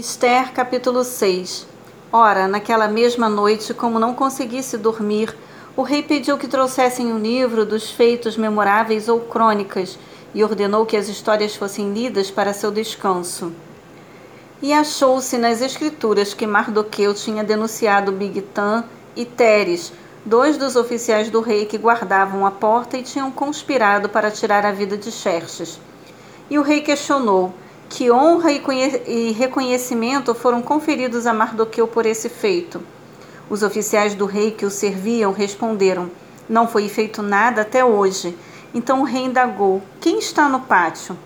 Esther, capítulo 6 Ora, naquela mesma noite, como não conseguisse dormir, o rei pediu que trouxessem um livro dos feitos memoráveis ou crônicas e ordenou que as histórias fossem lidas para seu descanso. E achou-se nas escrituras que Mardoqueu tinha denunciado Bigtan e Teres, dois dos oficiais do rei que guardavam a porta e tinham conspirado para tirar a vida de Xerxes. E o rei questionou: que honra e reconhecimento foram conferidos a Mardoqueu por esse feito? Os oficiais do rei que o serviam responderam: Não foi feito nada até hoje. Então o rei indagou: Quem está no pátio?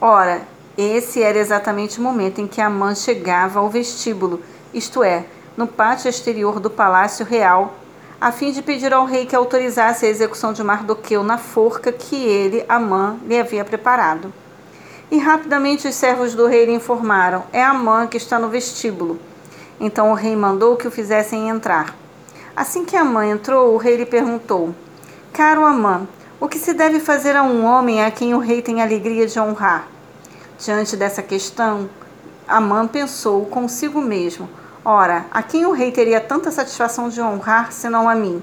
Ora, esse era exatamente o momento em que Amã chegava ao vestíbulo, isto é, no pátio exterior do palácio real, a fim de pedir ao rei que autorizasse a execução de Mardoqueu na forca que ele, Amã, lhe havia preparado. E rapidamente os servos do rei lhe informaram: É Amã que está no vestíbulo. Então o rei mandou que o fizessem entrar. Assim que Amã entrou, o rei lhe perguntou: Caro Amã, o que se deve fazer a um homem a quem o rei tem alegria de honrar? Diante dessa questão, Amã pensou consigo mesmo: Ora, a quem o rei teria tanta satisfação de honrar senão a mim?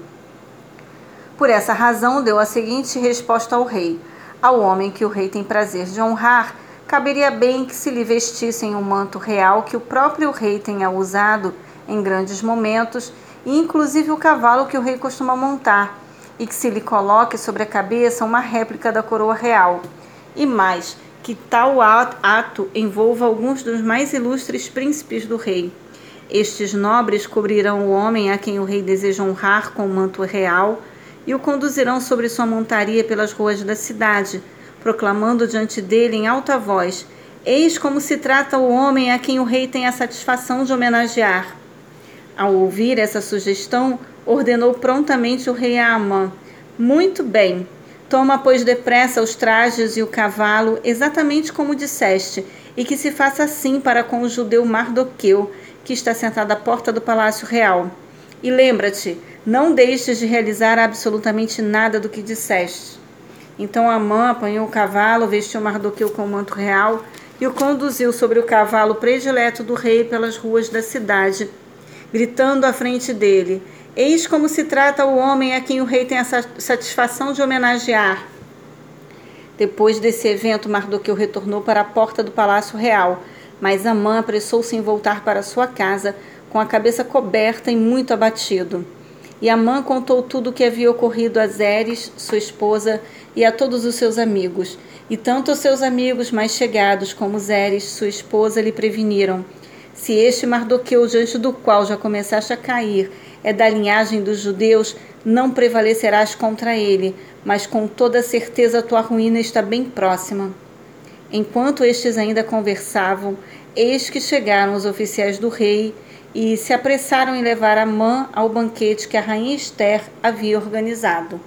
Por essa razão, deu a seguinte resposta ao rei: ao homem que o rei tem prazer de honrar, caberia bem que se lhe vestissem um manto real que o próprio rei tenha usado em grandes momentos, e inclusive o cavalo que o rei costuma montar, e que se lhe coloque sobre a cabeça uma réplica da coroa real. E mais, que tal ato envolva alguns dos mais ilustres príncipes do rei. Estes nobres cobrirão o homem a quem o rei deseja honrar com o manto real e o conduzirão sobre sua montaria pelas ruas da cidade, proclamando diante dele em alta voz: Eis como se trata o homem a quem o rei tem a satisfação de homenagear. Ao ouvir essa sugestão, ordenou prontamente o rei a Amã: Muito bem, toma, pois, depressa os trajes e o cavalo, exatamente como disseste, e que se faça assim para com o judeu Mardoqueu, que está sentado à porta do palácio real. E lembra-te, não deixes de realizar absolutamente nada do que disseste. Então Amã apanhou o cavalo, vestiu Mardoqueu com o manto real e o conduziu sobre o cavalo predileto do rei pelas ruas da cidade, gritando à frente dele: Eis como se trata o homem a quem o rei tem a satisfação de homenagear. Depois desse evento, Mardoqueu retornou para a porta do palácio real, mas Amã apressou-se em voltar para sua casa, com a cabeça coberta e muito abatido. E Amã contou tudo o que havia ocorrido a Zeres, sua esposa, e a todos os seus amigos. E tanto os seus amigos mais chegados como Zeres, sua esposa, lhe preveniram: Se este Mardoqueu, diante do qual já começaste a cair, é da linhagem dos judeus, não prevalecerás contra ele, mas com toda certeza tua ruína está bem próxima. Enquanto estes ainda conversavam, eis que chegaram os oficiais do rei e se apressaram em levar Amã ao banquete que a rainha Esther havia organizado.